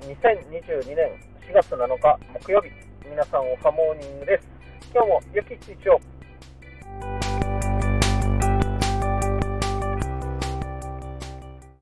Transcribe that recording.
2022年4月7日木曜日皆さんおはモーニングです。今日も良き一日を